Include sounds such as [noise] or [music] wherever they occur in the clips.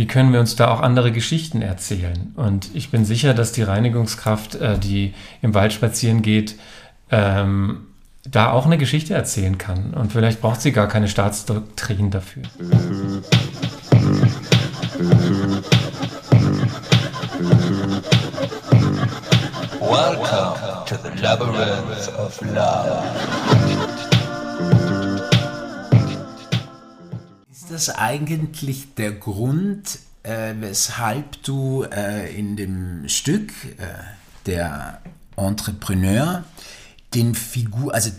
wie können wir uns da auch andere Geschichten erzählen? Und ich bin sicher, dass die Reinigungskraft, äh, die im Wald spazieren geht, ähm, da auch eine Geschichte erzählen kann. Und vielleicht braucht sie gar keine Staatsdoktrin dafür. Welcome to the Labyrinth of Love. Ist das eigentlich der Grund, äh, weshalb du äh, in dem Stück äh, der Entrepreneur den Figur, also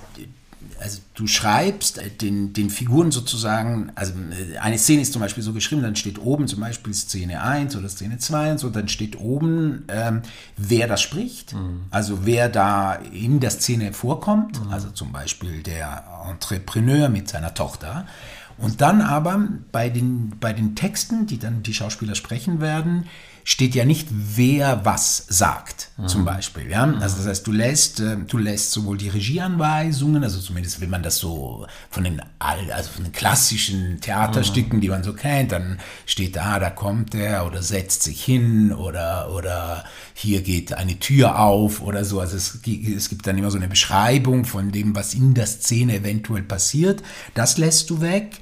also du schreibst äh, den, den Figuren sozusagen, also äh, eine Szene ist zum Beispiel so geschrieben, dann steht oben zum Beispiel Szene 1 oder Szene 2 und so, dann steht oben, ähm, wer das spricht, mhm. also wer da in der Szene vorkommt, mhm. also zum Beispiel der Entrepreneur mit seiner Tochter. Und dann aber bei den, bei den Texten, die dann die Schauspieler sprechen werden, steht ja nicht, wer was sagt, mhm. zum Beispiel. Ja? Also das heißt, du lässt, äh, du lässt sowohl die Regieanweisungen, also zumindest wenn man das so von den, also von den klassischen Theaterstücken, mhm. die man so kennt, dann steht da, da kommt er oder setzt sich hin oder, oder hier geht eine Tür auf oder so. Also es, es gibt dann immer so eine Beschreibung von dem, was in der Szene eventuell passiert. Das lässt du weg.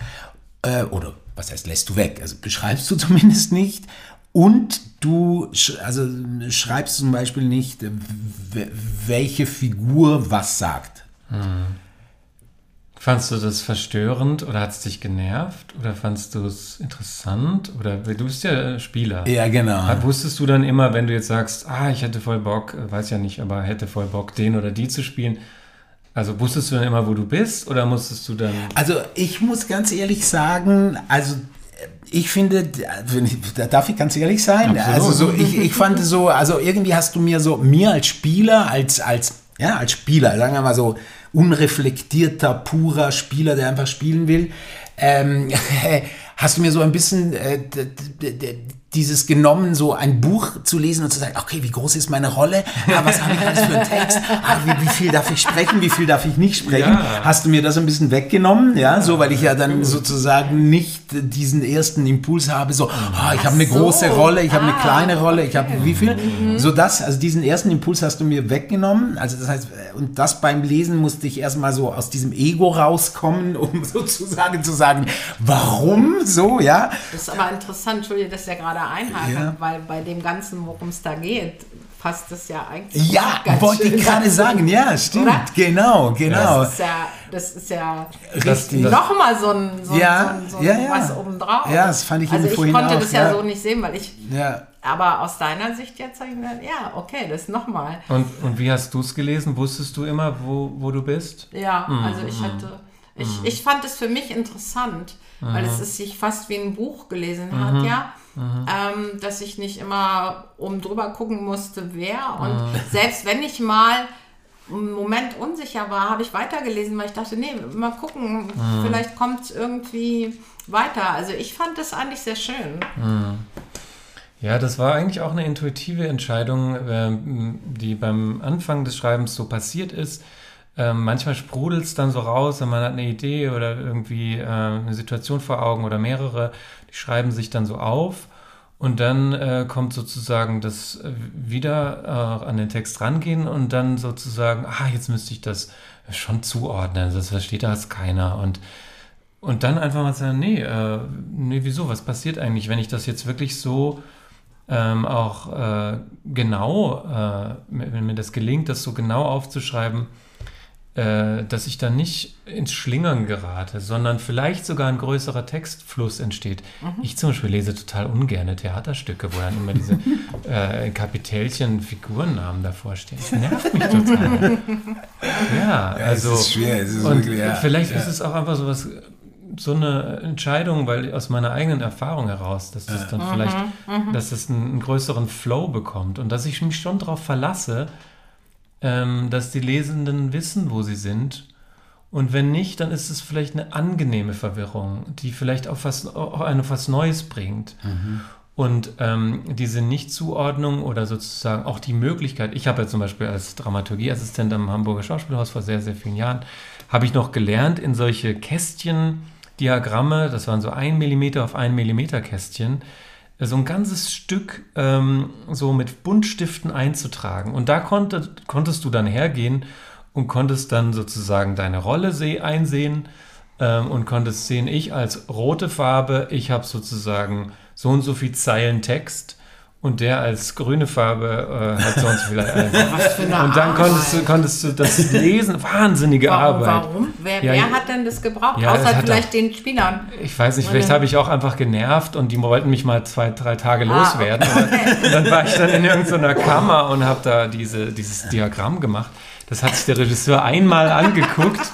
Äh, oder was heißt, lässt du weg? Also beschreibst du [laughs] zumindest nicht. Und du also schreibst zum Beispiel nicht, welche Figur was sagt. Hm. Fandst du das verstörend oder hat es dich genervt oder fandst du es interessant oder du bist ja Spieler. Ja, genau. Wusstest du dann immer, wenn du jetzt sagst, ah, ich hätte voll Bock, weiß ja nicht, aber hätte voll Bock, den oder die zu spielen, also wusstest du dann immer, wo du bist oder musstest du dann. Also ich muss ganz ehrlich sagen, also ich finde, da darf ich ganz ehrlich sein, Absolut. also so, ich, ich fand so, also irgendwie hast du mir so, mir als Spieler, als, als, ja, als Spieler, sagen wir mal so, unreflektierter, purer Spieler, der einfach spielen will, ähm, [laughs] hast du mir so ein bisschen äh, dieses genommen, so ein Buch zu lesen und zu sagen, okay, wie groß ist meine Rolle? Ah, was habe ich alles für einen Text? Ah, wie, wie, viel darf ich sprechen? Wie viel darf ich nicht sprechen? Ja. Hast du mir das ein bisschen weggenommen? Ja, so, weil ich ja dann sozusagen nicht diesen ersten Impuls habe, so, ah, ich habe eine so. große Rolle, ich habe ah, eine kleine Rolle, ich habe wie viel? Mhm. So das, also diesen ersten Impuls hast du mir weggenommen. Also das heißt, und das beim Lesen musste ich erstmal so aus diesem Ego rauskommen, um [laughs] sozusagen zu sagen, warum so, ja? Das ist aber interessant, Entschuldige, dass der gerade einhaken, ja. weil bei dem Ganzen, worum es da geht, passt es ja eigentlich. Ja, wollte ich gerade sagen, ja, stimmt, Oder? genau, genau. Das ist ja, das ist ja richtig. Nochmal so ein, so, ja, so, so ja, ja. was obendrauf. Ja, das fand ich Also ich konnte auch, das ja, so nicht sehen, weil ich. Ja. Aber aus deiner Sicht jetzt habe ich gedacht, ja, okay, das nochmal. Und, und wie hast du es gelesen? Wusstest du immer, wo, wo du bist? Ja, mhm. also ich hatte. Ich, mhm. ich fand es für mich interessant, mhm. weil es sich fast wie ein Buch gelesen hat, mhm. ja. Mhm. Ähm, dass ich nicht immer oben drüber gucken musste, wer. Und mhm. selbst wenn ich mal einen Moment unsicher war, habe ich weitergelesen, weil ich dachte, nee, mal gucken, mhm. vielleicht kommt es irgendwie weiter. Also ich fand das eigentlich sehr schön. Mhm. Ja, das war eigentlich auch eine intuitive Entscheidung, ähm, die beim Anfang des Schreibens so passiert ist. Ähm, manchmal sprudelt es dann so raus, wenn man hat eine Idee oder irgendwie äh, eine Situation vor Augen oder mehrere, die schreiben sich dann so auf. Und dann äh, kommt sozusagen das äh, wieder äh, an den Text rangehen und dann sozusagen, ah, jetzt müsste ich das schon zuordnen. Das versteht das keiner. Und, und dann einfach mal sagen, nee, äh, nee, wieso? Was passiert eigentlich, wenn ich das jetzt wirklich so ähm, auch äh, genau, äh, wenn mir das gelingt, das so genau aufzuschreiben, äh, dass ich dann nicht ins Schlingern gerate, sondern vielleicht sogar ein größerer Textfluss entsteht. Mhm. Ich zum Beispiel lese total ungerne Theaterstücke, wo dann immer diese [laughs] äh, Kapitälchen Figurennamen davor stehen. Das nervt mich [laughs] total. ja, also. Es ist schwer. Es ist und wirklich, ja, vielleicht ja. ist es auch einfach so was so eine Entscheidung, weil aus meiner eigenen Erfahrung heraus, dass das dann mhm, vielleicht, mhm. dass es einen, einen, größeren Flow bekommt und dass ich mich schon darauf verlasse, ähm, dass die Lesenden wissen, wo sie sind. Und wenn nicht, dann ist es vielleicht eine angenehme Verwirrung, die vielleicht auch was, auch eine was Neues bringt. Mhm. Und ähm, diese Nichtzuordnung oder sozusagen auch die Möglichkeit, ich habe ja zum Beispiel als Dramaturgieassistent am Hamburger Schauspielhaus vor sehr, sehr vielen Jahren, habe ich noch gelernt, in solche Kästchen, Diagramme, das waren so ein Millimeter auf ein Millimeter Kästchen, so ein ganzes Stück ähm, so mit Buntstiften einzutragen. Und da konnte, konntest du dann hergehen und konntest dann sozusagen deine Rolle einsehen ähm, und konntest sehen, ich als rote Farbe, ich habe sozusagen so und so viel Zeilen Text und der als grüne Farbe äh, hat sonst vielleicht eine. [laughs] Was für eine Und dann konntest du, konntest du das lesen. Wahnsinnige warum, Arbeit. Warum? Wer, ja, wer hat denn das gebraucht? Ja, Außer vielleicht auch, den Spielern. Ich weiß nicht, vielleicht habe ich auch einfach genervt und die wollten mich mal zwei, drei Tage ah, loswerden. Okay. Und dann war ich dann in irgendeiner Kammer und habe da diese, dieses Diagramm gemacht. Das hat sich der Regisseur einmal angeguckt.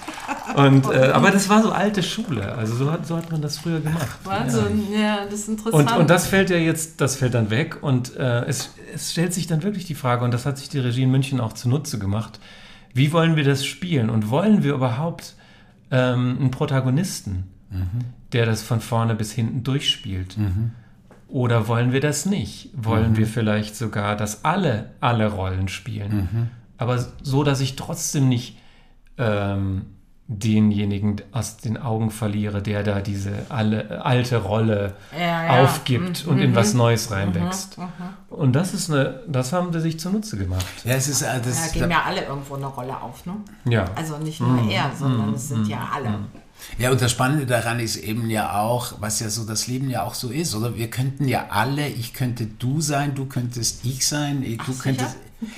Und, äh, aber das war so alte Schule. Also so hat, so hat man das früher gemacht. Wahnsinn, ja, ja das ist interessant. Und, und das fällt ja jetzt, das fällt dann weg. Und äh, es, es stellt sich dann wirklich die Frage, und das hat sich die Regie in München auch zunutze gemacht, wie wollen wir das spielen? Und wollen wir überhaupt ähm, einen Protagonisten, mhm. der das von vorne bis hinten durchspielt? Mhm. Oder wollen wir das nicht? Wollen mhm. wir vielleicht sogar, dass alle alle Rollen spielen? Mhm aber so, dass ich trotzdem nicht ähm, denjenigen aus den Augen verliere, der da diese alle, alte Rolle ja, ja. aufgibt mhm. und in was mhm. Neues reinwächst. Mhm. Mhm. Und das ist eine, das haben sie sich zunutze gemacht. Ja, es ist äh, das. Da geben ja alle irgendwo eine Rolle auf, ne? Ja. Also nicht nur mhm. er, sondern es sind ja alle. Ja, und das Spannende daran ist eben ja auch, was ja so das Leben ja auch so ist, oder? Wir könnten ja alle, ich könnte du sein, du könntest ich sein, du Ach, könntest.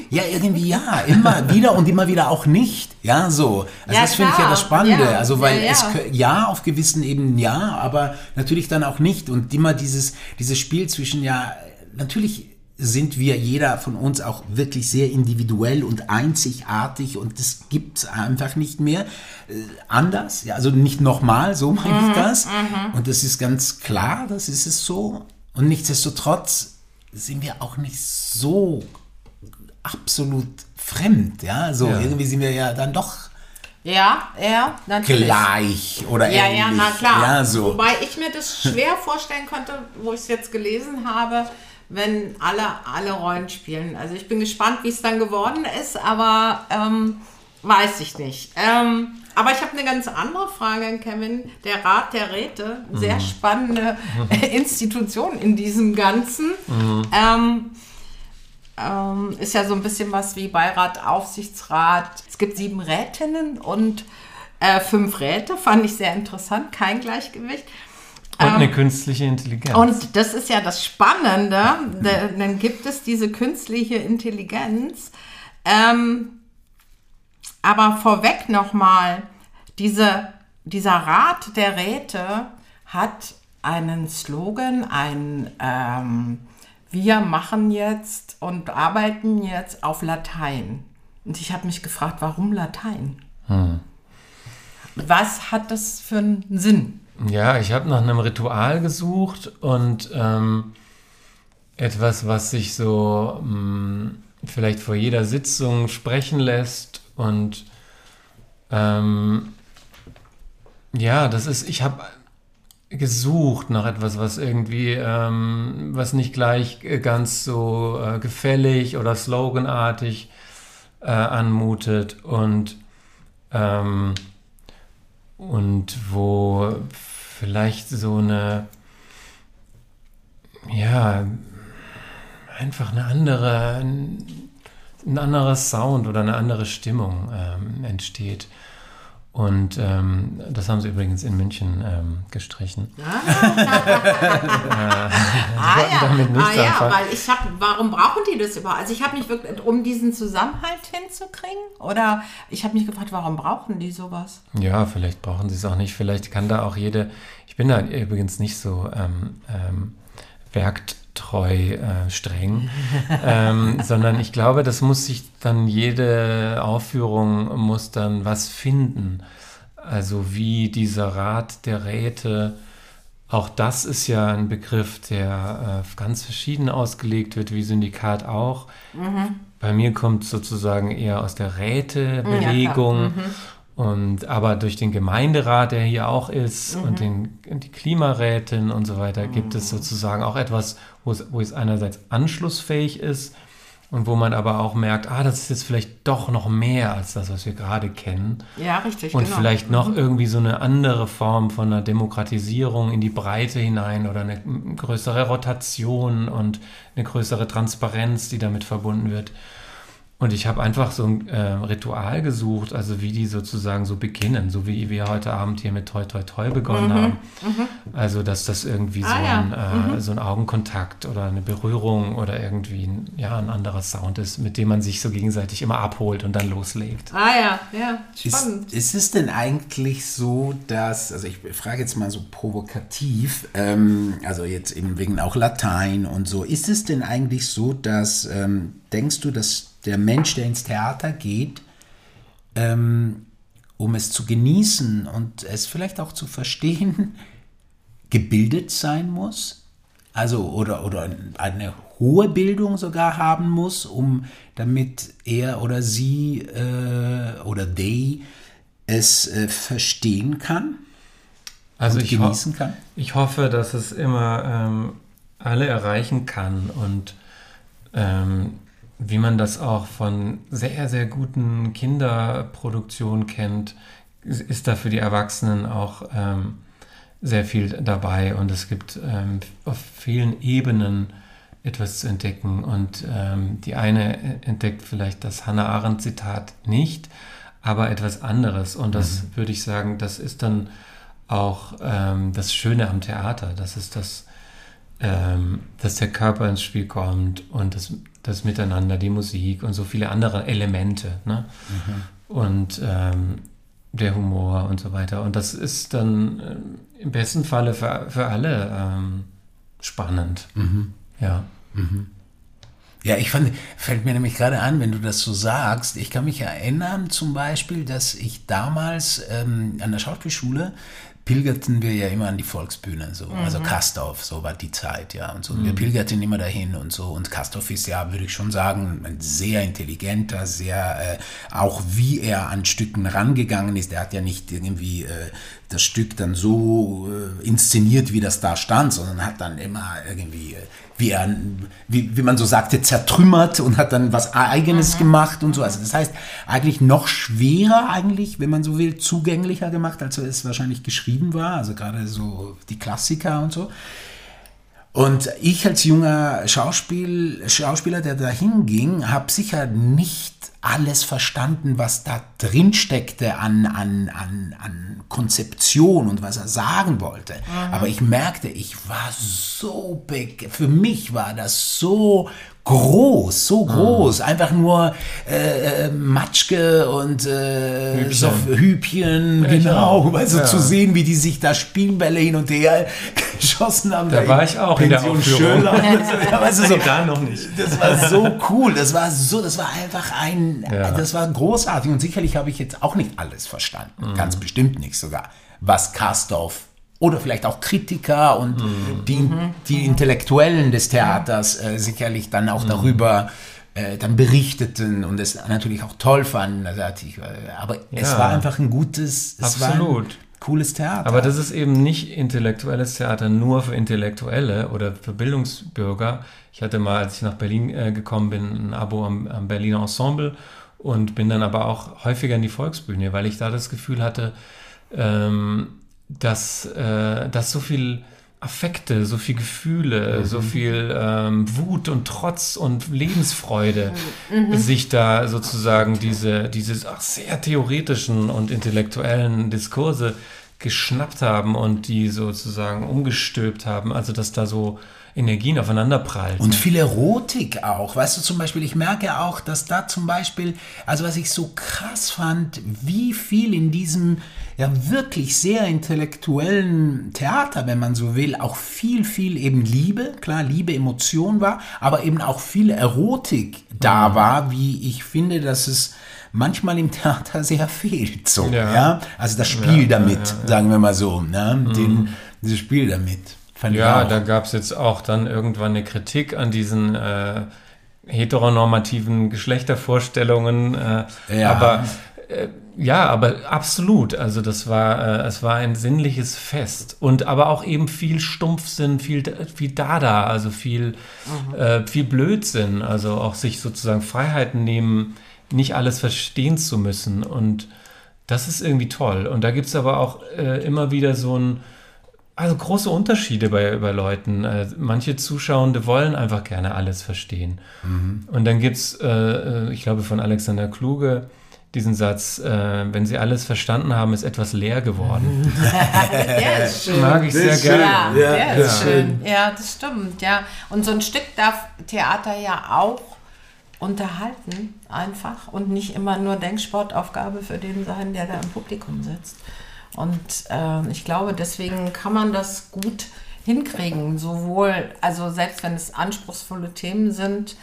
Ja, irgendwie ja, immer wieder und immer wieder auch nicht. Ja, so. Also ja, das finde ich ja das Spannende. Ja, also weil ja, es ja auf gewissen Ebenen ja, aber natürlich dann auch nicht. Und immer dieses, dieses Spiel zwischen ja, natürlich sind wir jeder von uns auch wirklich sehr individuell und einzigartig und das gibt es einfach nicht mehr äh, anders, ja, also nicht nochmal, so meine mhm, ich das. Mhm. Und das ist ganz klar, das ist es so. Und nichtsdestotrotz sind wir auch nicht so absolut fremd, ja. So ja. irgendwie sind wir ja dann doch ja, ja, natürlich. Gleich oder ja, ähnlich. Ja, na klar. Ja, so. Wobei ich mir das schwer vorstellen konnte, wo ich es jetzt gelesen habe, wenn alle alle Rollen spielen. Also ich bin gespannt, wie es dann geworden ist, aber ähm, weiß ich nicht. Ähm, aber ich habe eine ganz andere Frage an Kevin. Der Rat der Räte, sehr mhm. spannende [laughs] Institution in diesem Ganzen. Mhm. Ähm, ähm, ist ja so ein bisschen was wie Beirat, Aufsichtsrat. Es gibt sieben Rätinnen und äh, fünf Räte, fand ich sehr interessant, kein Gleichgewicht. Und eine ähm, künstliche Intelligenz. Und das ist ja das Spannende, dann gibt es diese künstliche Intelligenz. Ähm, aber vorweg nochmal, diese, dieser Rat der Räte hat einen Slogan, ein ähm, wir machen jetzt und arbeiten jetzt auf Latein. Und ich habe mich gefragt, warum Latein? Hm. Was hat das für einen Sinn? Ja, ich habe nach einem Ritual gesucht und ähm, etwas, was sich so mh, hm, vielleicht vor jeder Sitzung sprechen lässt und ähm, ja, das ist, ich habe gesucht nach etwas, was irgendwie, ähm, was nicht gleich äh, ganz so äh, gefällig oder sloganartig äh, anmutet und, ähm, und wo vielleicht so eine, ja, einfach eine andere, ein anderer Sound oder eine andere Stimmung ähm, entsteht. Und ähm, das haben sie übrigens in München ähm, gestrichen. Ah, [laughs] ah ja, ah, ja weil ich habe, warum brauchen die das überhaupt? Also ich habe mich wirklich, um diesen Zusammenhalt hinzukriegen, oder ich habe mich gefragt, warum brauchen die sowas? Ja, vielleicht brauchen sie es auch nicht. Vielleicht kann da auch jede, ich bin da übrigens nicht so ähm, ähm, werkt treu äh, streng, [laughs] ähm, sondern ich glaube, das muss sich dann jede Aufführung muss dann was finden. Also wie dieser Rat der Räte, auch das ist ja ein Begriff, der äh, ganz verschieden ausgelegt wird, wie Syndikat auch. Mhm. Bei mir kommt sozusagen eher aus der Rätebelegung. Ja, und aber durch den Gemeinderat, der hier auch ist, mhm. und den, die Klimarätin und so weiter, gibt es mhm. sozusagen auch etwas, wo es, wo es einerseits anschlussfähig ist, und wo man aber auch merkt, ah, das ist jetzt vielleicht doch noch mehr als das, was wir gerade kennen. Ja, richtig. Und genau. vielleicht noch irgendwie so eine andere Form von einer Demokratisierung in die Breite hinein oder eine größere Rotation und eine größere Transparenz, die damit verbunden wird. Und ich habe einfach so ein äh, Ritual gesucht, also wie die sozusagen so beginnen, so wie wir heute Abend hier mit Toi Toi Toi begonnen haben. Also dass das irgendwie so, Mhm, Ah, ja. ein, äh, so ein Augenkontakt oder eine Berührung oder irgendwie ein, ja, ein anderer Sound ist, mit dem man sich so gegenseitig immer abholt und dann loslegt. Ah ja, ja, Ist, spannend. ist es denn eigentlich so, dass, also ich frage jetzt mal so provokativ, ähm, also jetzt eben wegen auch Latein und so, ist es denn eigentlich so, dass, ähm, denkst du, dass der Mensch, der ins Theater geht, ähm, um es zu genießen und es vielleicht auch zu verstehen, [laughs] gebildet sein muss? Also oder, oder eine hohe Bildung sogar haben muss, um damit er oder sie äh, oder they es äh, verstehen kann Also ich, genießen kann? ich hoffe, dass es immer ähm, alle erreichen kann und ähm, wie man das auch von sehr, sehr guten Kinderproduktionen kennt, ist da für die Erwachsenen auch ähm, sehr viel dabei. Und es gibt ähm, auf vielen Ebenen etwas zu entdecken. Und ähm, die eine entdeckt vielleicht das Hannah Arendt Zitat nicht, aber etwas anderes. Und das würde ich sagen, das ist dann auch ähm, das Schöne am Theater, das ist das, ähm, dass der Körper ins Spiel kommt und das, das Miteinander, die Musik und so viele andere Elemente. Ne? Und ähm, der Humor und so weiter. Und das ist dann ähm, im besten Falle für, für alle ähm, spannend. Ja. Ja, ich fand, fällt mir nämlich gerade an, wenn du das so sagst. Ich kann mich erinnern zum Beispiel, dass ich damals ähm, an der Schauspielschule pilgerten wir ja immer an die Volksbühne, so. Also Kastorf, so war die Zeit, ja. Und so. Und wir pilgerten immer dahin und so. Und Kastorf ist ja, würde ich schon sagen, ein sehr intelligenter, sehr, äh, auch wie er an Stücken rangegangen ist. Er hat ja nicht irgendwie äh, das Stück dann so äh, inszeniert, wie das da stand, sondern hat dann immer irgendwie, äh, wie er, wie, wie man so sagte, zertrümmert und hat dann was Eigenes gemacht und so. Also das heißt, eigentlich noch schwerer eigentlich, wenn man so will, zugänglicher gemacht, als es wahrscheinlich geschrieben war. Also gerade so die Klassiker und so. Und ich als junger Schauspiel, Schauspieler, der da hinging, habe sicher nicht alles verstanden, was da drin steckte an, an, an, an Konzeption und was er sagen wollte. Aber ich merkte, ich war so, für mich war das so groß, so groß. Einfach nur äh, äh, Matschke und äh, Hübchen. so Hübchen, Ich genau. Also Ja. zu sehen, wie die sich da Spielbälle hin und her geschossen haben. Da war ich auch in der Pension Aufführung. [laughs] Ja, weißt du, so, da noch nicht. das war so cool. Das war so, das war einfach ein, Ja. das war großartig. Und sicherlich habe ich jetzt auch nicht alles verstanden. Ganz bestimmt nicht sogar. Was Kastorf oder vielleicht auch Kritiker und die, die Intellektuellen des Theaters äh, sicherlich dann auch darüber äh, dann berichteten und es natürlich auch toll fanden. Also ich, äh, aber es Ja. war einfach ein gutes, es war ein Absolut. cooles Theater. Aber das ist eben nicht intellektuelles Theater nur für Intellektuelle oder für Bildungsbürger. Ich hatte mal, als ich nach Berlin äh, gekommen bin, ein Abo am, am Berliner Ensemble und bin dann aber auch häufiger in die Volksbühne, weil ich da das Gefühl hatte, ähm, dass, äh, dass so viel Affekte, so viel Gefühle, so viel ähm, Wut und Trotz und Lebensfreude sich da sozusagen diese, diese sehr theoretischen und intellektuellen Diskurse geschnappt haben und die sozusagen umgestülpt haben. Also dass da so Energien aufeinander prallen. Und viel Erotik auch. Weißt du, zum Beispiel, ich merke auch, dass da zum Beispiel, also was ich so krass fand, wie viel in diesem ja wirklich sehr intellektuellen Theater, wenn man so will, auch viel, viel eben Liebe, klar, Liebe, Emotion war, aber eben auch viel Erotik da war, wie ich finde, dass es manchmal im Theater sehr fehlt. So, ja. Ja. Also das Spiel Ja, damit, ja, ja. sagen wir mal so, ne? Den, dieses Spiel damit. Ja, da gab es jetzt auch dann irgendwann eine Kritik an diesen äh, heteronormativen Geschlechtervorstellungen. Äh, Ja. Aber äh, Ja, aber absolut. Also das war, äh, es war ein sinnliches Fest und aber auch eben viel Stumpfsinn, viel, viel Dada, also viel, mhm. äh, viel Blödsinn. Also auch sich sozusagen Freiheiten nehmen, nicht alles verstehen zu müssen. Und das ist irgendwie toll. Und da gibt es aber auch äh, immer wieder so ein, also große Unterschiede bei, bei Leuten. Äh, manche Zuschauende wollen einfach gerne alles verstehen. Mhm. Und dann gibt es, äh, äh, ich glaube, von Alexander Kluge, diesen Satz, äh, wenn Sie alles verstanden haben, ist etwas leer geworden. [laughs] der ist [laughs] schön. Mag ich sehr gerne. Ja, ja, der ist ja. schön. Ja, das stimmt. Ja. Und so ein Stück darf Theater ja auch unterhalten, einfach und nicht immer nur Denksportaufgabe für den sein, der da im Publikum sitzt. Und äh, ich glaube, deswegen kann man das gut hinkriegen, sowohl, also selbst wenn es anspruchsvolle Themen sind,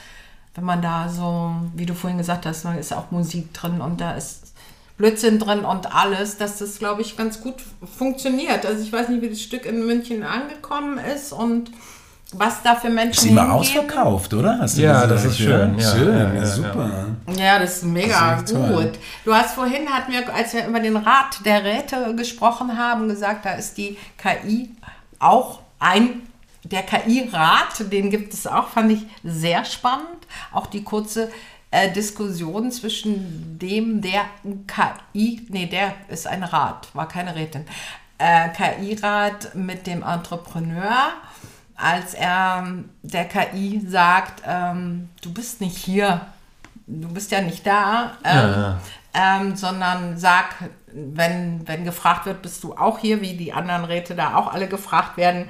wenn man da so, wie du vorhin gesagt hast, da ist auch Musik drin und da ist Blödsinn drin und alles, dass das, glaube ich, ganz gut funktioniert. Also ich weiß nicht, wie das Stück in München angekommen ist und was da für Menschen sind. Ist immer ausverkauft, oder? Hast du ja, das ist schön. Ja, schön, ja, ja, super. Ja, das ist mega das ist gut. Toll. Du hast vorhin, hatten wir, als wir über den Rat der Räte gesprochen haben, gesagt, da ist die KI auch ein der KI-Rat, den gibt es auch, fand ich sehr spannend. Auch die kurze äh, Diskussion zwischen dem, der KI, nee, der ist ein Rat, war keine Rätin, äh, KI-Rat mit dem Entrepreneur, als er der KI sagt, ähm, du bist nicht hier, du bist ja nicht da, ähm, ja. Ähm, sondern sag, wenn, wenn gefragt wird, bist du auch hier, wie die anderen Räte da auch alle gefragt werden,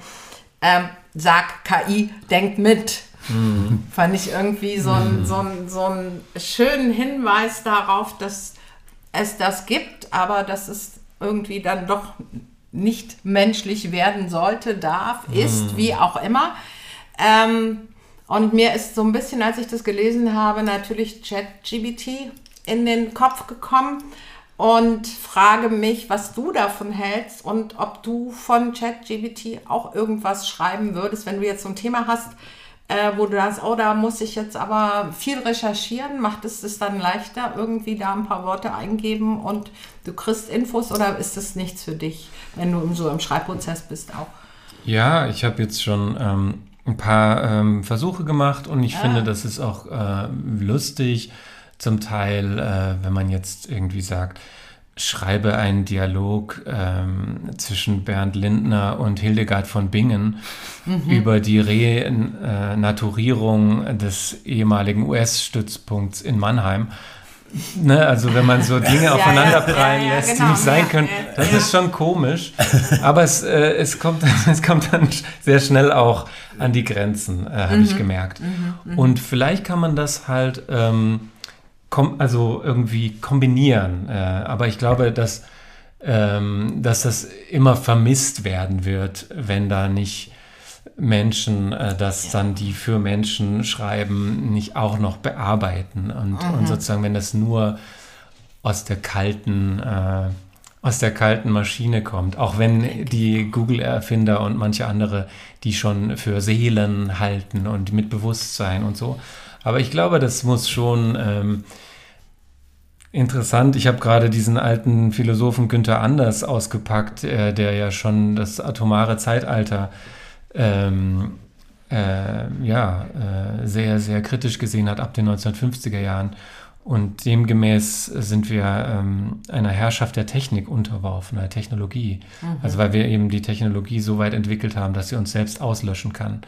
ähm, sag KI, denkt mit. Mhm. Fand ich irgendwie so, ein, mhm. so, ein, so einen schönen Hinweis darauf, dass es das gibt, aber dass es irgendwie dann doch nicht menschlich werden sollte, darf, mhm. ist, wie auch immer. Ähm, und mir ist so ein bisschen, als ich das gelesen habe, natürlich ChatGBT in den Kopf gekommen und frage mich, was du davon hältst und ob du von ChatGBT auch irgendwas schreiben würdest, wenn du jetzt so ein Thema hast, äh, wo du sagst, oh, da muss ich jetzt aber viel recherchieren, macht es es dann leichter, irgendwie da ein paar Worte eingeben und du kriegst Infos oder ist das nichts für dich, wenn du so im Schreibprozess bist auch? Ja, ich habe jetzt schon ähm, ein paar ähm, Versuche gemacht und ich ah. finde, das ist auch äh, lustig zum Teil, äh, wenn man jetzt irgendwie sagt, schreibe einen Dialog ähm, zwischen Bernd Lindner und Hildegard von Bingen mhm. über die Renaturierung des ehemaligen US-Stützpunkts in Mannheim. Ne, also wenn man so Dinge aufeinanderprallen ja, ja, ja, lässt, genau, die nicht sein können, das ist schon komisch. Aber es, äh, es, kommt, [laughs] es kommt dann sehr schnell auch an die Grenzen, äh, habe mhm. ich gemerkt. Mhm, mhm. Und vielleicht kann man das halt ähm, also irgendwie kombinieren. Äh, aber ich glaube, dass, ähm, dass das immer vermisst werden wird, wenn da nicht Menschen äh, das dann, die für Menschen schreiben, nicht auch noch bearbeiten. Und, mhm. und sozusagen, wenn das nur aus der kalten, äh, aus der kalten Maschine kommt, auch wenn die Google-Erfinder und manche andere die schon für Seelen halten und mit Bewusstsein und so. Aber ich glaube, das muss schon ähm, interessant. Ich habe gerade diesen alten Philosophen Günther Anders ausgepackt, äh, der ja schon das atomare Zeitalter ähm, äh, ja, äh, sehr, sehr kritisch gesehen hat ab den 1950er Jahren. Und demgemäß sind wir ähm, einer Herrschaft der Technik unterworfen, der Technologie. Mhm. Also weil wir eben die Technologie so weit entwickelt haben, dass sie uns selbst auslöschen kann.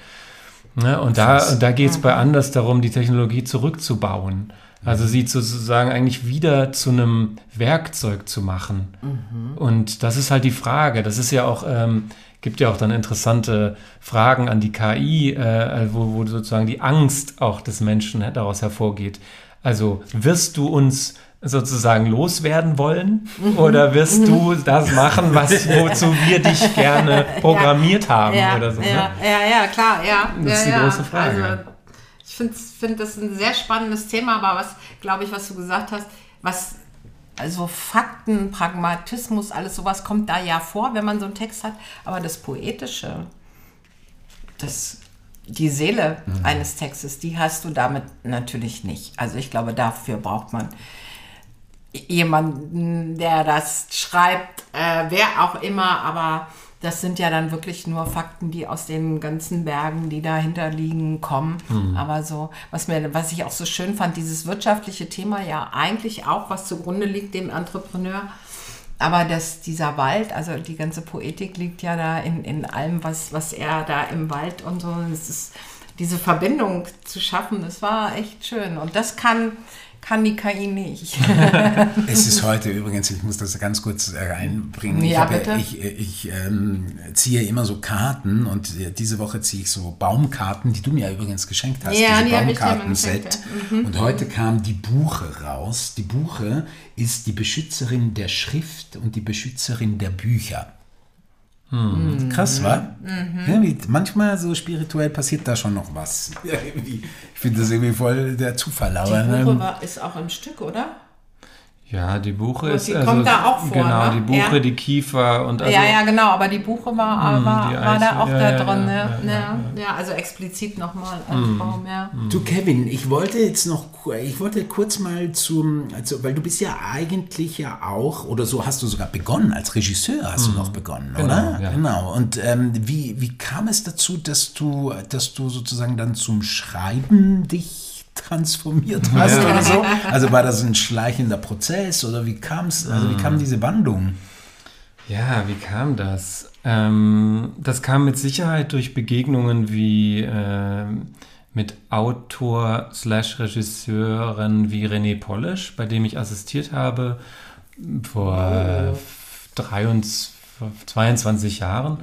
Ne? Und da, da geht es bei Anders darum, die Technologie zurückzubauen. Also sie sozusagen eigentlich wieder zu einem Werkzeug zu machen. Mhm. Und das ist halt die Frage. Das ist ja auch, ähm, gibt ja auch dann interessante Fragen an die KI, äh, wo, wo sozusagen die Angst auch des Menschen daraus hervorgeht. Also wirst du uns sozusagen loswerden wollen? Mhm. Oder wirst mhm. du das machen, was, wozu wir dich [laughs] gerne programmiert ja. haben ja. oder so? Ja, ne? ja, ja, klar, ja. Das ist die große Frage. Also, ich finde find das ein sehr spannendes Thema, aber was, glaube ich, was du gesagt hast, was also Fakten, Pragmatismus, alles sowas kommt da ja vor, wenn man so einen Text hat. Aber das Poetische, das, die Seele mhm. eines Textes, die hast du damit natürlich nicht. Also ich glaube, dafür braucht man jemanden, der das schreibt, äh, wer auch immer, aber das sind ja dann wirklich nur Fakten, die aus den ganzen Bergen, die dahinter liegen, kommen. Mhm. Aber so, was mir, was ich auch so schön fand, dieses wirtschaftliche Thema ja eigentlich auch, was zugrunde liegt dem Entrepreneur. Aber dass dieser Wald, also die ganze Poetik liegt ja da in, in allem, was, was er da im Wald und so. Es ist diese Verbindung zu schaffen, das war echt schön. Und das kann, kann die KI nicht. [laughs] es ist [laughs] heute übrigens, ich muss das ganz kurz reinbringen. Ja, ich, bitte. ich, ich ähm, ziehe immer so Karten und diese Woche ziehe ich so Baumkarten, die du mir übrigens geschenkt hast. Ja, diese die Baumkartenset. Mhm. Und heute kam die Buche raus. Die Buche ist die Beschützerin der Schrift und die Beschützerin der Bücher. Hm. Krass, wa? Wie, manchmal so spirituell passiert da schon noch was. [laughs] Ja, ich finde das irgendwie voll der Zufall. Aber, Die ähm, war, ist auch im Stück, oder? Ja, die Buche ist die also, kommt da auch vor, Genau, ne? die Buche, Ja. die Kiefer und also, ja, ja, genau, aber die Buche war, Mm, war, die war da auch ja, da ja, drin. ja, ne? ja, Ja, ja, ja, also explizit nochmal als Mm. Baum, ja. Du Kevin, ich wollte jetzt noch, ich wollte kurz mal zum, also, weil du bist ja eigentlich ja auch, oder so hast du sogar begonnen, als Regisseur hast du noch begonnen, Genau, oder? ja. Genau. Und ähm, wie, wie kam es dazu, dass du, dass du sozusagen dann zum Schreiben dich transformiert hast Ja. oder so? [laughs] Also war das ein schleichender Prozess oder wie kam es, also wie kam diese Wandlung? Ja, wie kam das? Ähm, das kam mit Sicherheit durch Begegnungen wie ähm, mit Autor slash Regisseuren wie René Polish, bei dem ich assistiert habe vor äh, 23, 22 Jahren.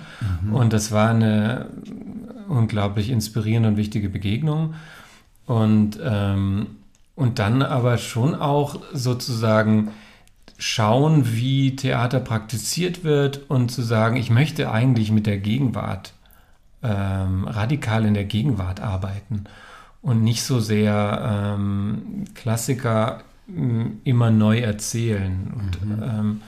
Und das war eine unglaublich inspirierende und wichtige Begegnung. Und, ähm, und dann aber schon auch sozusagen schauen, wie Theater praktiziert wird und zu sagen, ich möchte eigentlich mit der Gegenwart, ähm, radikal in der Gegenwart arbeiten und nicht so sehr ähm, Klassiker ähm, immer neu erzählen. Und, ähm,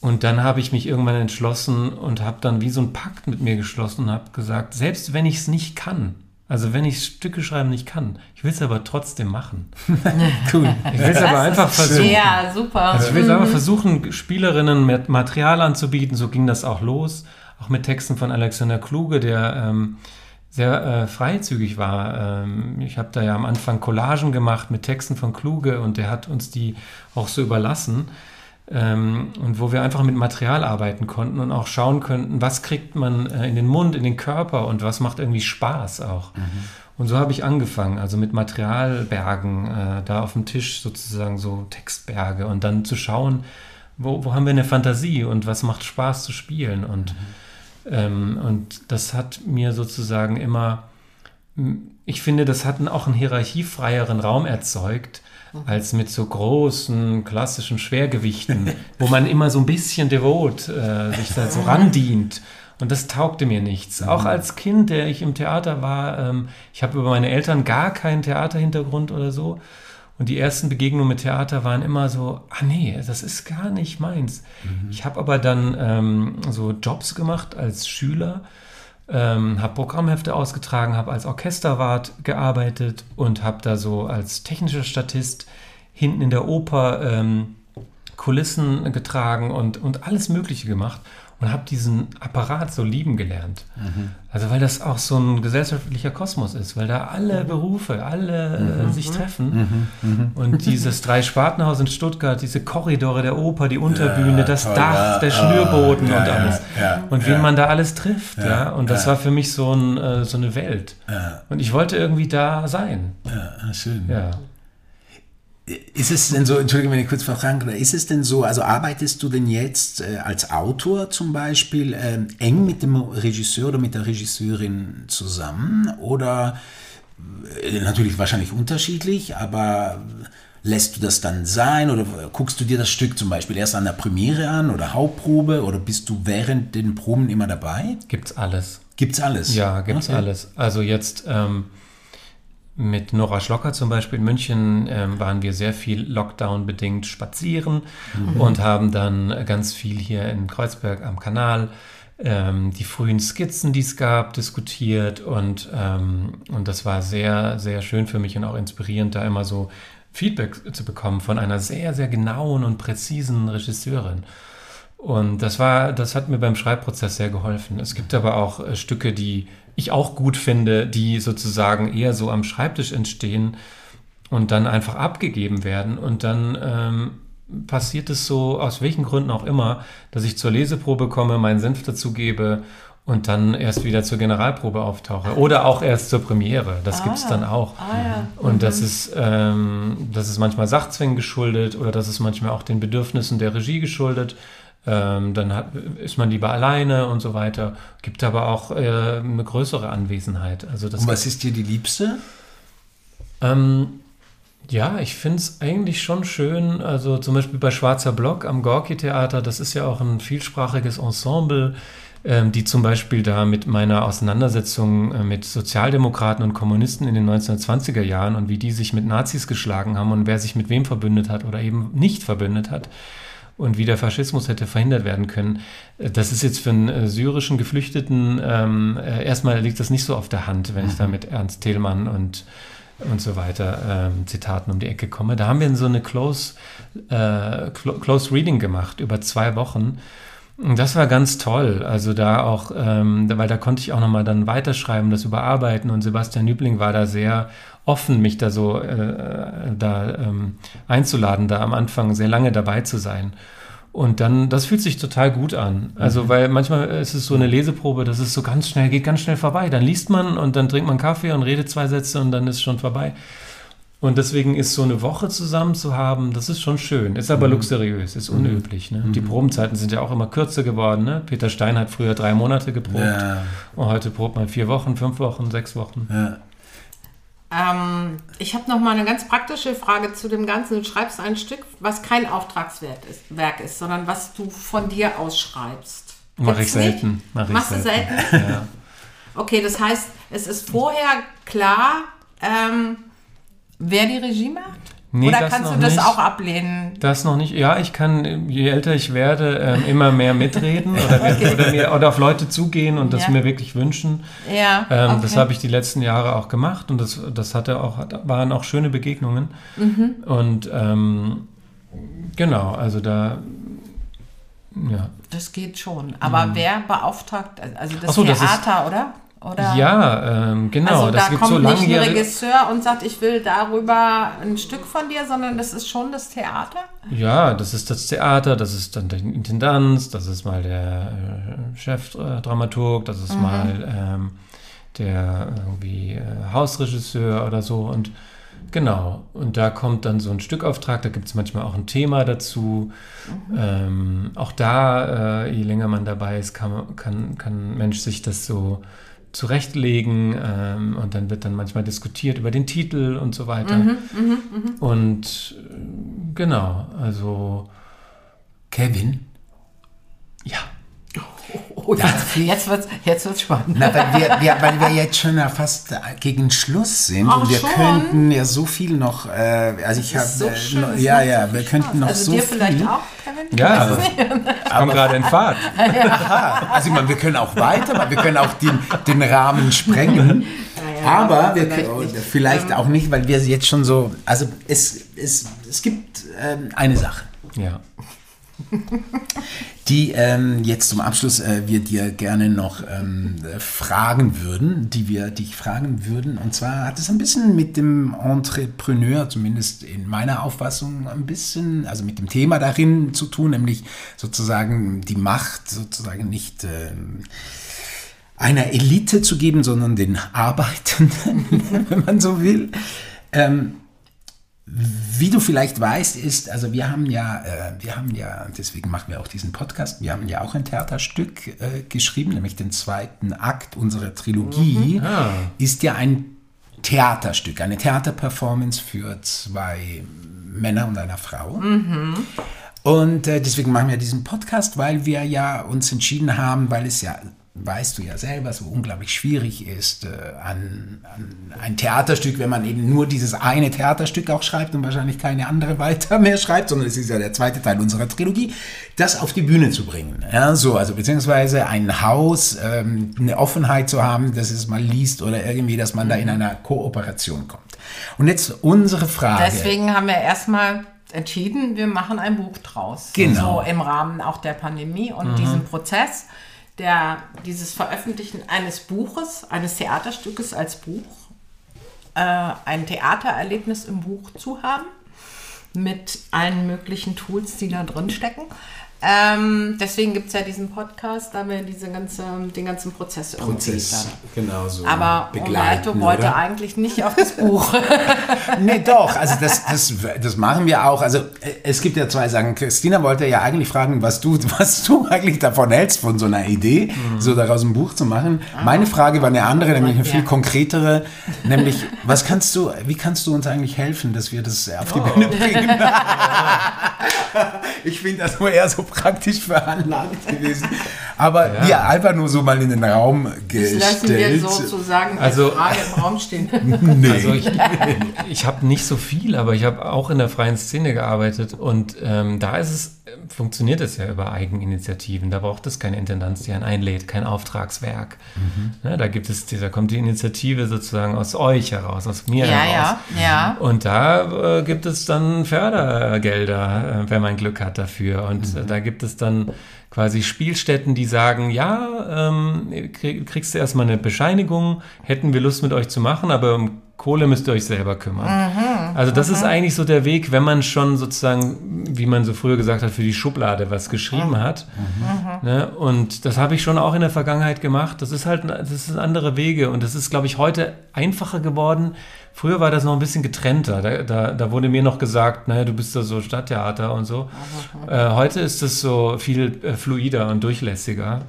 und dann habe ich mich irgendwann entschlossen und habe dann wie so einen Pakt mit mir geschlossen und habe gesagt, selbst wenn ich es nicht kann, also wenn ich Stücke schreiben nicht kann, ich will es aber trotzdem machen. [laughs] Cool. Ich will es aber einfach versuchen. Ja, super. Also ich will einfach versuchen, Spielerinnen mit Material anzubieten. So ging das auch los. Auch mit Texten von Alexander Kluge, der ähm, sehr äh, freizügig war. Ähm, ich habe da ja am Anfang Collagen gemacht mit Texten von Kluge und der hat uns die auch so überlassen. Ähm, und wo wir einfach mit Material arbeiten konnten und auch schauen könnten, was kriegt man äh, in den Mund, in den Körper und was macht irgendwie Spaß auch. Und so habe ich angefangen, also mit Materialbergen, äh, da auf dem Tisch sozusagen so Textberge und dann zu schauen, wo, wo haben wir eine Fantasie und was macht Spaß zu spielen. Und, ähm, und das hat mir sozusagen immer, ich finde, das hat auch einen hierarchiefreieren Raum erzeugt, als mit so großen klassischen Schwergewichten, wo man immer so ein bisschen devot äh, sich da so randient. Und das taugte mir nichts. Auch als Kind, der ich im Theater war, ähm, ich habe über meine Eltern gar keinen Theaterhintergrund oder so. Und die ersten Begegnungen mit Theater waren immer so, ah nee, das ist gar nicht meins. Ich habe aber dann ähm, so Jobs gemacht als Schüler, ähm, habe Programmhefte ausgetragen, habe als Orchesterwart gearbeitet und habe da so als technischer Statist hinten in der Oper ähm, Kulissen getragen und, und alles Mögliche gemacht und habe diesen Apparat so lieben gelernt. Also weil das auch so ein gesellschaftlicher Kosmos ist, weil da alle Berufe, alle äh, sich treffen. Und dieses Drei-Spartenhaus in Stuttgart, diese Korridore der Oper, die Unterbühne, Ja, das toll, Dach, ja. der Schnürboden Ah, und ja, alles. ja, und wen man da alles trifft. Ja, Und das war für mich so, ein, äh, so eine Welt. Und ich wollte irgendwie da sein. ja, schön. Ja. Ist es denn so, Entschuldigung, wenn ich kurz kann, ist es denn so, also arbeitest du denn jetzt äh, als Autor zum Beispiel ähm, eng mit dem Regisseur oder mit der Regisseurin zusammen oder äh, natürlich wahrscheinlich unterschiedlich, aber lässt du das dann sein oder guckst du dir das Stück zum Beispiel erst an der Premiere an oder Hauptprobe oder bist du während den Proben immer dabei? Gibt's alles. Gibt's alles? Ja, gibt's Okay. alles. Also jetzt ähm, mit Nora Schlocker zum Beispiel in München ähm, waren wir sehr viel Lockdown-bedingt spazieren und haben dann ganz viel hier in Kreuzberg am Kanal ähm, die frühen Skizzen, die es gab, diskutiert und, ähm, und das war sehr, sehr schön für mich und auch inspirierend, da immer so Feedback zu bekommen von einer sehr, sehr genauen und präzisen Regisseurin. Und das war, das hat mir beim Schreibprozess sehr geholfen. Es gibt aber auch äh, Stücke, die ich auch gut finde, die sozusagen eher so am Schreibtisch entstehen und dann einfach abgegeben werden. Und dann ähm, passiert es so, aus welchen Gründen auch immer, dass ich zur Leseprobe komme, meinen Senf dazugebe und dann erst wieder zur Generalprobe auftauche. Oder auch erst zur Premiere. Das ah, gibt es dann auch. Ah, ja. Und mhm. das, ist, ähm, das ist manchmal Sachzwängen geschuldet oder das ist manchmal auch den Bedürfnissen der Regie geschuldet. Ähm, dann hat, ist man lieber alleine und so weiter. Gibt aber auch äh, eine größere Anwesenheit. Also das und was ist dir die liebste? Ähm, ja, ich finde es eigentlich schon schön. Also zum Beispiel bei Schwarzer Block am Gorki-Theater, das ist ja auch ein vielsprachiges Ensemble, ähm, die zum Beispiel da mit meiner Auseinandersetzung äh, mit Sozialdemokraten und Kommunisten in den 1920er Jahren und wie die sich mit Nazis geschlagen haben und wer sich mit wem verbündet hat oder eben nicht verbündet hat und wie der Faschismus hätte verhindert werden können. Das ist jetzt für einen äh, syrischen Geflüchteten, ähm, äh, erstmal liegt das nicht so auf der Hand, wenn ich da mhm. mit Ernst Thälmann und und so weiter ähm, Zitaten um die Ecke komme. Da haben wir so eine Close, äh, Close Reading gemacht über zwei Wochen. Das war ganz toll. Also da auch, ähm, weil da konnte ich auch nochmal dann weiterschreiben, das überarbeiten und Sebastian Nübling war da sehr offen, mich da so äh, da ähm, einzuladen, da am Anfang sehr lange dabei zu sein. Und dann, das fühlt sich total gut an. Also, mhm. weil manchmal ist es so eine Leseprobe, das ist so ganz schnell, geht ganz schnell vorbei. Dann liest man und dann trinkt man Kaffee und redet zwei Sätze und dann ist es schon vorbei. Und deswegen ist so eine Woche zusammen zu haben, das ist schon schön. Ist aber mhm. luxuriös, ist unüblich. Ne? Mhm. Die Probenzeiten sind ja auch immer kürzer geworden. Ne? Peter Stein hat früher drei Monate geprobt. Ja. Und heute probt man vier Wochen, fünf Wochen, sechs Wochen. Ja. Ähm, ich habe noch mal eine ganz praktische Frage zu dem Ganzen. Du schreibst ein Stück, was kein Auftragswerk ist, Werk ist sondern was du von dir ausschreibst. Mache ich selten. Mach Machst ich selten. du selten? ja. Okay, das heißt, es ist vorher klar, ähm, wer die Regie macht? Nee, Oder kannst du das nicht. auch ablehnen? Das noch nicht. Ja, ich kann, je älter ich werde, ähm, immer mehr mitreden oder, okay. oder, mir, oder, auf Leute zugehen und das ja. mir wirklich wünschen. Ja, ähm, okay. Das habe ich die letzten Jahre auch gemacht und das, das hatte auch, waren auch schöne Begegnungen. Mhm. Und ähm, genau, also da ja. Das geht schon. Aber mhm. wer beauftragt, also das so, Theater, das ist, oder? Oder? Ja, ähm, genau. Also da gibt kommt so nicht ein Regisseur und sagt, ich will darüber ein Stück von dir, sondern das ist schon das Theater? Ja, das ist das Theater, das ist dann der Intendanz, das ist mal der äh, Chefdramaturg, das ist mhm. mal ähm, der irgendwie äh, Hausregisseur oder so und Genau, und da kommt dann so ein Stückauftrag, da gibt es manchmal auch ein Thema dazu. Mhm. Ähm, auch da, äh, je länger man dabei ist, kann, kann, kann ein Mensch sich das so zurechtlegen ähm, und dann wird dann manchmal diskutiert über den Titel und so weiter. Mhm, mh, mh. Und äh, genau, also Kevin. Ja. Oh, jetzt, jetzt wird es jetzt wird's spannend. Na, weil, wir, wir, weil wir jetzt schon fast gegen Schluss sind Ach, und wir schon? könnten ja so viel noch. Äh, also ich habe. So äh, ja, ja, wir könnten noch also so dir viel. vielleicht auch, Kevin? Ja, ich komme gerade in [laughs] Fahrt. ja. Also ich meine, wir können auch weiter, wir können auch den, den Rahmen sprengen. Ja, aber wir vielleicht, können, nicht. vielleicht auch nicht, weil wir jetzt schon so. Also es, es, es gibt ähm, eine Sache. Ja [laughs] die ähm, jetzt zum Abschluss äh, wir dir gerne noch ähm, fragen würden, die wir dich fragen würden. Und zwar hat es ein bisschen mit dem Entrepreneur, zumindest in meiner Auffassung, ein bisschen, also mit dem Thema darin zu tun, nämlich sozusagen die Macht sozusagen nicht äh, einer Elite zu geben, sondern den Arbeitenden, [laughs] wenn man so will. Ähm, wie du vielleicht weißt, ist, also wir haben ja, äh, wir haben ja, deswegen machen wir auch diesen Podcast, wir haben ja auch ein Theaterstück äh, geschrieben, nämlich den zweiten Akt unserer Trilogie, mhm. ah. ist ja ein Theaterstück, eine Theaterperformance für zwei Männer und einer Frau. Mhm. Und äh, deswegen machen wir diesen Podcast, weil wir ja uns entschieden haben, weil es ja weißt du ja selber, so unglaublich schwierig ist äh, an, an ein Theaterstück, wenn man eben nur dieses eine Theaterstück auch schreibt und wahrscheinlich keine andere weiter mehr schreibt, sondern es ist ja der zweite Teil unserer Trilogie, das auf die Bühne zu bringen. Ja, so, also beziehungsweise ein Haus, ähm, eine Offenheit zu haben, dass es mal liest oder irgendwie, dass man da in einer Kooperation kommt. Und jetzt unsere Frage. Deswegen haben wir erstmal entschieden, wir machen ein Buch draus. Genau. So im Rahmen auch der Pandemie und diesem Prozess, der dieses Veröffentlichen eines Buches, eines Theaterstückes als Buch, äh, ein Theatererlebnis im Buch zu haben, mit allen möglichen Tools, die da drin stecken. Ähm, deswegen gibt es ja diesen Podcast, da wir diese ganze, den ganzen Prozess irgendwie Prozess, genau so dann. Aber Umberto wollte oder? eigentlich nicht auf das Buch. [laughs] Nee, doch, also das, das, das machen wir auch. Also äh, es gibt ja zwei Sachen. Christina wollte ja eigentlich fragen, was du, was du eigentlich davon hältst, von so einer Idee, so daraus ein Buch zu machen. Meine Frage war eine andere, nämlich eine viel konkretere, nämlich, was kannst du, wie kannst du uns eigentlich helfen, dass wir das auf die Bühne bringen? [laughs] ich finde das nur eher so praktisch veranlagt gewesen. Aber Ja. wir einfach nur so mal in den Raum Das lassen wir gestellt. sozusagen Also- als Frage im Raum stehen. [laughs] Nee. Also ich, ich habe nicht so viel, aber ich habe auch in der freien Szene gearbeitet und ähm, da ist es, funktioniert es ja über Eigeninitiativen. Da braucht es keine Intendanz, die einen einlädt, kein Auftragswerk. Ne, da gibt es, da kommt die Initiative sozusagen aus euch heraus, aus mir Ja, heraus. ja, ja. Und da äh, gibt es dann Fördergelder, äh, wenn man Glück hat dafür. Und äh, da gibt es dann quasi Spielstätten, die sagen, ja, ähm, krieg, kriegst du erstmal eine Bescheinigung, hätten wir Lust mit euch zu machen, aber um Kohle müsst ihr euch selber kümmern. also das ist eigentlich so der Weg, wenn man schon sozusagen, wie man so früher gesagt hat, für die Schublade was geschrieben hat. Ne? Und das habe ich schon auch in der Vergangenheit gemacht. Das ist halt, das sind andere Wege und das ist, glaube ich, heute einfacher geworden. Früher war das noch ein bisschen getrennter. Da, da, da wurde mir noch gesagt, naja, du bist da so Stadttheater und so. Äh, heute ist es so viel äh, fluider und durchlässiger.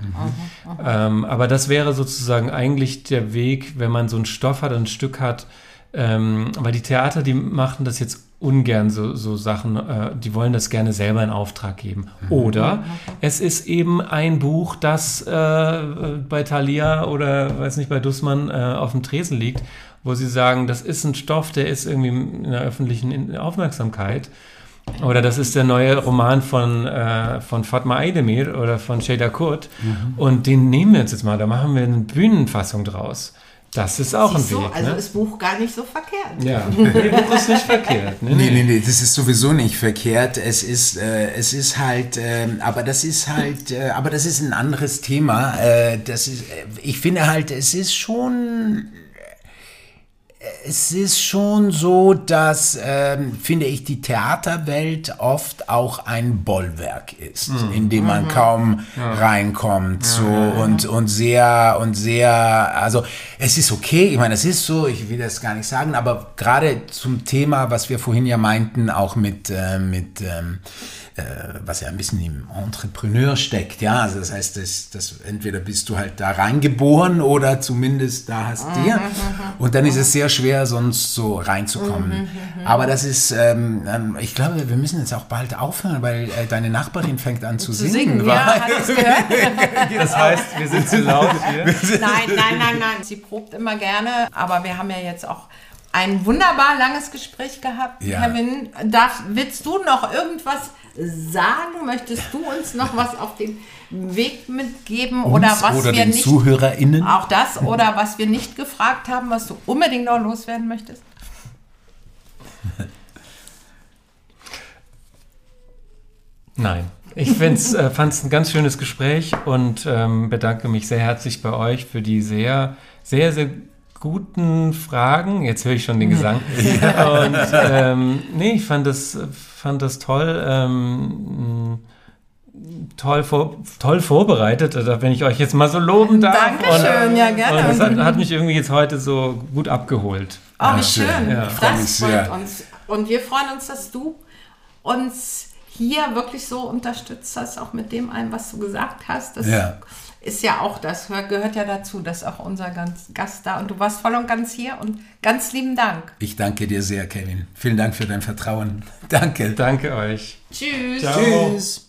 Ähm, aber das wäre sozusagen eigentlich der Weg, wenn man so einen Stoff hat, ein Stück hat, ähm, weil die Theater, die machen das jetzt ungern so, so Sachen, äh, die wollen das gerne selber in Auftrag geben. Oder es ist eben ein Buch, das äh, bei Thalia oder weiß nicht, bei Dussmann äh, auf dem Tresen liegt, wo sie sagen, das ist ein Stoff, der ist irgendwie in der öffentlichen Aufmerksamkeit. Oder das ist der neue Roman von, äh, von Fatma Aydemir oder von Sheda Kurt. Und den nehmen wir uns jetzt mal, da machen wir eine Bühnenfassung draus. Das ist auch Siehst ein du, Weg. also ne? ist Buch gar nicht so verkehrt. Ja, nee, das ist nicht verkehrt. Nee, Nee, nee, nee, das ist sowieso nicht verkehrt. Es ist, äh, es ist halt, ähm, aber das ist halt, äh, aber das ist ein anderes Thema. Äh, das ist, äh, ich finde halt, es ist schon, es ist schon so, dass, ähm, finde ich, die Theaterwelt oft auch ein Bollwerk ist, in dem man kaum reinkommt, so und und sehr und sehr, also es ist okay, ich meine, es ist so, ich will das gar nicht sagen, aber gerade zum Thema, was wir vorhin ja meinten, auch mit äh, mit ähm, äh, was ja ein bisschen im Entrepreneur steckt, ja, also das heißt, das, das entweder bist du halt da reingeboren oder zumindest da hast dir. Und dann ist es sehr schwer, sonst so reinzukommen. Aber das ist, ähm, ähm, ich glaube, wir müssen jetzt auch bald aufhören, weil äh, deine Nachbarin fängt an zu, Zu singen. singen, ja? [laughs] Das heißt, wir sind zu laut hier. Nein, nein, nein, nein. Sie probt immer gerne, aber wir haben ja jetzt auch ein wunderbar langes Gespräch gehabt. Ja. Kevin, darf, willst du noch irgendwas sagen? Möchtest du uns noch was auf den Weg mitgeben oder Uns was oder wir den nicht ZuhörerInnen. auch das oder was wir nicht gefragt haben, was du unbedingt noch loswerden möchtest? [laughs] Nein. Ich find's, äh, fand es ein ganz schönes Gespräch und ähm, bedanke mich sehr herzlich bei euch für die sehr, sehr, sehr guten Fragen. Jetzt höre ich schon den Gesang. [laughs] Und ähm, nee, ich fand das, fand das toll. Ähm, toll, vor, toll vorbereitet, also wenn ich euch jetzt mal so loben darf. Dankeschön, ja, gerne. Und das hat, hat mich irgendwie jetzt heute so gut abgeholt. Oh, wie schön. Ja, ich freu mich das sehr. freut uns. Und wir freuen uns, dass du uns hier wirklich so unterstützt hast, auch mit dem allem, was du gesagt hast. Das Ja. ist ja auch, das hör- gehört ja dazu, dass auch unser ganz Gast da und du warst voll und ganz hier und ganz lieben Dank. Ich danke dir sehr, Kevin. Vielen Dank für dein Vertrauen. [laughs] Danke. Danke euch. Tschüss. Ciao. Tschüss.